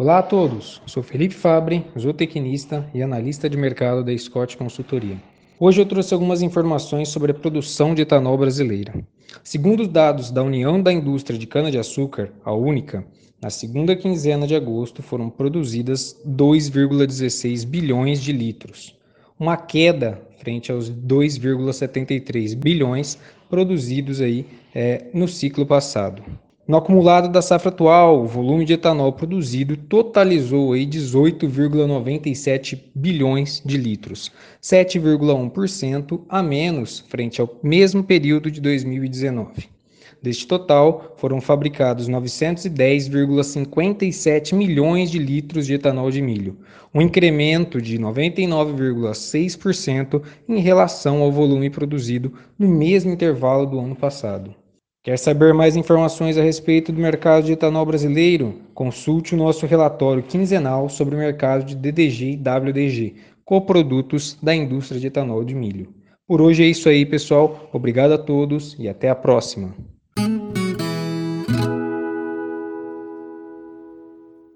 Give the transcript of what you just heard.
Olá a todos, sou Felipe Fabre, zootecnista e analista de mercado da Scott Consultoria. Hoje eu trouxe algumas informações sobre a produção de etanol brasileira. Segundo os dados da União da Indústria de Cana-de-Açúcar, a Única, na segunda quinzena de agosto foram produzidas 2,16 bilhões de litros, uma queda frente aos 2,73 bilhões produzidos aí é, no ciclo passado. No acumulado da safra atual, o volume de etanol produzido totalizou aí 18,97 bilhões de litros, 7,1% a menos frente ao mesmo período de 2019. Deste total, foram fabricados 910,57 milhões de litros de etanol de milho, um incremento de 99,6% em relação ao volume produzido no mesmo intervalo do ano passado. Quer saber mais informações a respeito do mercado de etanol brasileiro? Consulte o nosso relatório quinzenal sobre o mercado de DDG e WDG, coprodutos da indústria de etanol de milho. Por hoje é isso aí, pessoal. Obrigado a todos e até a próxima.